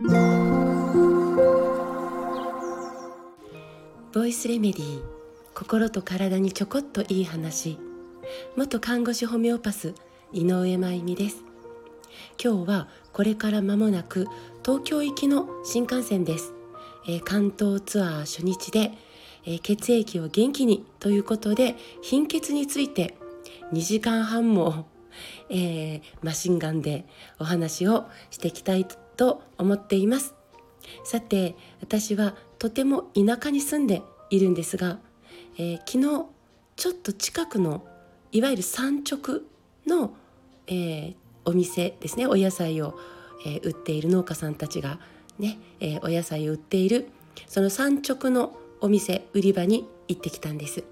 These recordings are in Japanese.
ボイスレメディー心と体にちょこっといい話。元看護師ホメオパス井上真由美です。今日はこれから間もなく東京行きの新幹線です、えー、関東ツアー初日で、えー、血液を元気にということで貧血について2時間半も、えー、マシンガンでお話をしていきたいとと思っていますさて私はとても田舎に住んでいるんですが、えー、昨日ちょっと近くのいわゆる産直の、えー、お店ですねお野菜を、えー、売っている農家さんたちがね、えお野菜を売っているその産直のお店売り場に行ってきたんです。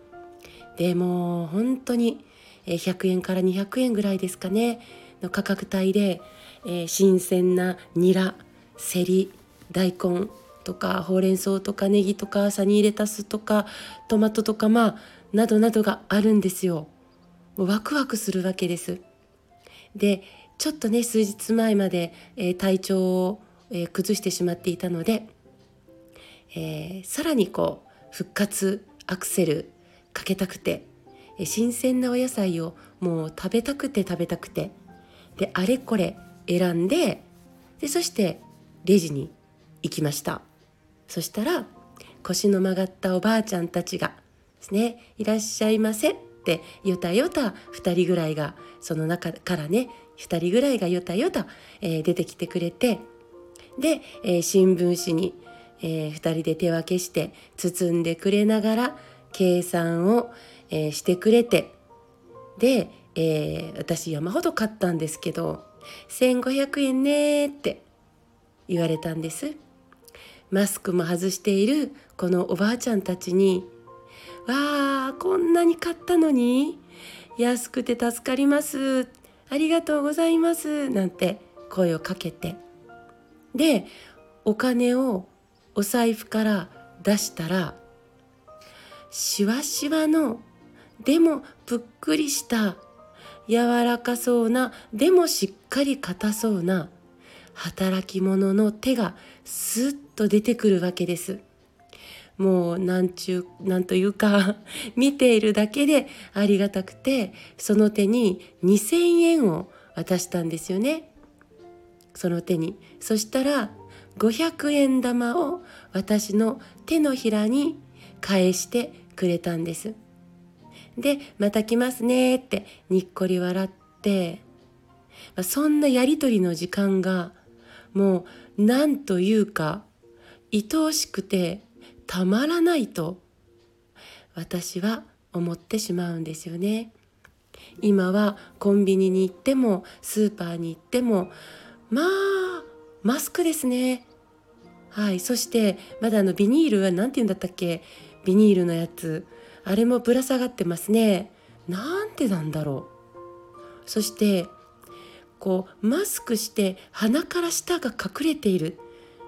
でも本当に100円から200円ぐらいですかねの価格帯で、えー、新鮮なニラセリ大根とかほうれん草とかネギとかサニーレタスとかトマトとかまあなどなどがあるんですよ。ワクワクするわけです。でちょっとね数日前まで、えー、体調を、えー、崩してしまっていたので、えー、さらにこう復活アクセルかけたくて、え新鮮なお野菜をもう食べたくて食べたくてであれこれ選んででそしてレジに行きました。そしたら腰の曲がったおばあちゃんたちがですね「いらっしゃいませ」ってよたよた2人ぐらいがその中からね2人ぐらいがよたよた、えー、出てきてくれてで、えー、新聞紙に、えー、2人で手分けして包んでくれながら計算を、えしてくれてで、え私山ほど買ったんですけど1,500円ねって言われたんです。マスクも外しているこのおばあちゃんたちに「わあこんなに買ったのに安くて助かりますありがとうございます」なんて声をかけてでお金をお財布から出したらしわしわのでもぷっくりした柔らかそうなでもしっかり硬そうな働き者の手がスッと出てくるわけです。もうなんちゅうなんというか 見ているだけでありがたくてその手に2,000円を渡したんですよね。その手にそしたら500円玉を私の手のひらに返してくれたんです。で「また来ますね」ってにっこり笑って、まあ、そんなやり取りの時間がもう何というか愛おしくてたまらないと私は思ってしまうんですよね。今はコンビニに行ってもスーパーに行ってもまあマスクですね。はい、そしてまだあのビニールは何て言うんだったっけ？ビニールのやつあれもぶら下がってますね。なんでなんだろう。そしてこうマスクして鼻から舌が隠れている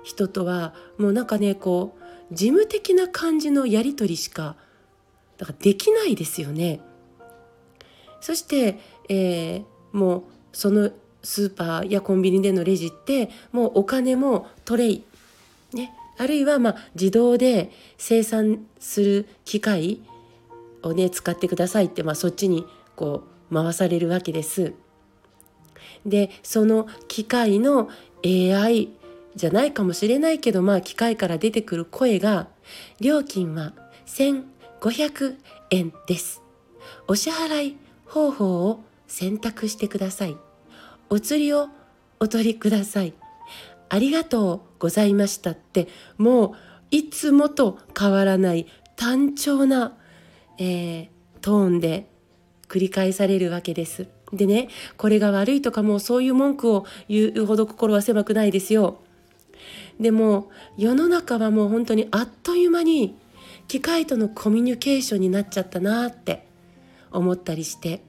人とはもうなんかねこう事務的な感じのやり取りしかだからできないですよね。そして、えー、もうそのスーパーやコンビニでのレジってもうお金もトレイ、ね、あるいはま自動で生産する機械をね使ってくださいって、まあ、そっちにこう回されるわけです。でその機械の AI じゃないかもしれないけどまあ機械から出てくる声が料金は1500円です。お支払い方法を選択してください。お釣りをお取りください。ありがとうございましたってもういつもと変わらない単調な、えー、トーンで繰り返されるわけです。でねこれが悪いとかもうそういう文句を言うほど心は狭くないですよ。でも世の中はもう本当にあっという間に機械とのコミュニケーションになっちゃったなって思ったりして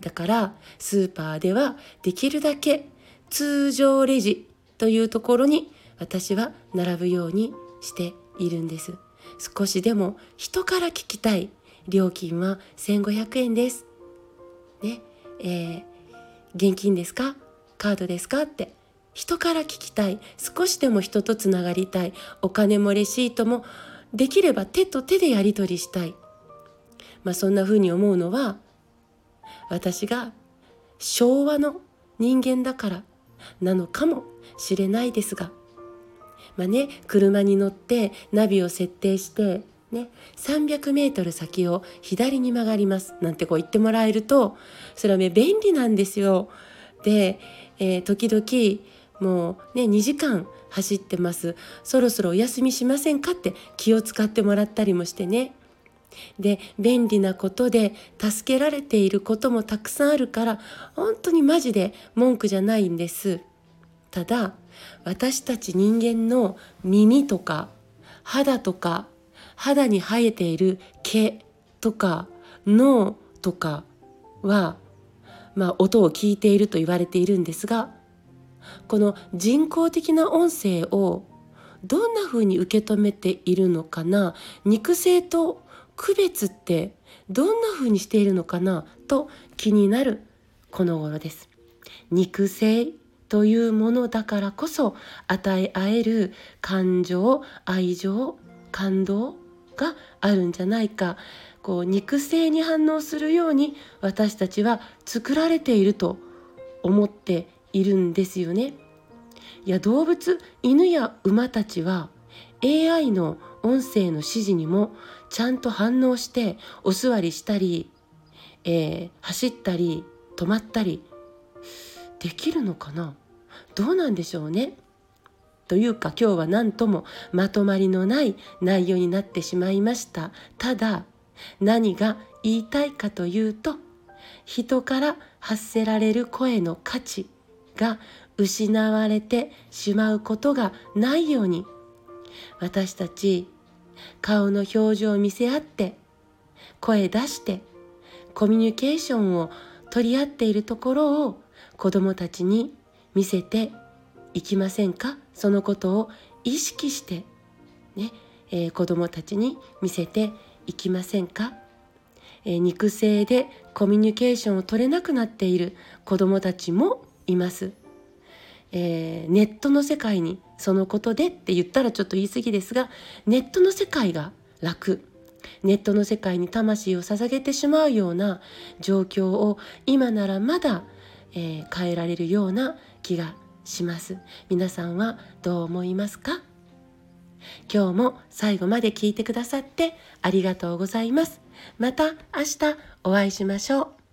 だからスーパーではできるだけ通常レジというところに私は並ぶようにしているんです少しでも人から聞きたい料金は1500円です。ねえー、現金ですか？カードですか？って人から聞きたい。少しでも人とつながりたい。お金もレシートもできれば手と手でやり取りしたい、まあ、そんな風に思うのは私が昭和の人間だからなのかもしれないですが。まあね車に乗ってナビを設定してね、300メートル先を左に曲がります。なんてこう言ってもらえるとそれはね便利なんですよ。で、えー、時々もうね2時間走ってます。そろそろお休みしませんかって気を使ってもらったりもしてね。で便利なことで助けられていることもたくさんあるから本当にマジで文句じゃないんです。ただ私たち人間の耳とか肌とか肌に生えている毛とか脳とかは、まあ、音を聞いていると言われているんですがこの人工的な音声をどんな風に受け止めているのかな肉声と区別ってどんな風にしているのかなと気になるこの頃です。肉声というものだからこそ与え合える感情愛情感動があるんじゃないかこう肉声に反応するように私たちは作られていると思っているんですよね。いや動物犬や馬たちは AI の音声の指示にもちゃんと反応してお座りしたり、えー、走ったり止まったりできるのかな？どうなんでしょうね。というか今日は何ともまとまりのない内容になってしまいました。ただ何が言いたいかというと人から発せられる声の価値が失われてしまうことがないように私たち顔の表情を見せ合って声出してコミュニケーションを取り合っているところを子どもたちに見せていきませんか？そのことを意識してね、えー、子どもたちに見せていきませんか、えー、肉声でコミュニケーションを取れなくなっている子どもたちもいます。えー、ネットの世界にそのことでって言ったらちょっと言い過ぎですがネットの世界が楽ネットの世界に魂を捧げてしまうような状況を今ならまだ、えー、変えられるような気がします。皆さんはどう思いますか？今日も最後まで聞いてくださってありがとうございます。また明日お会いしましょう。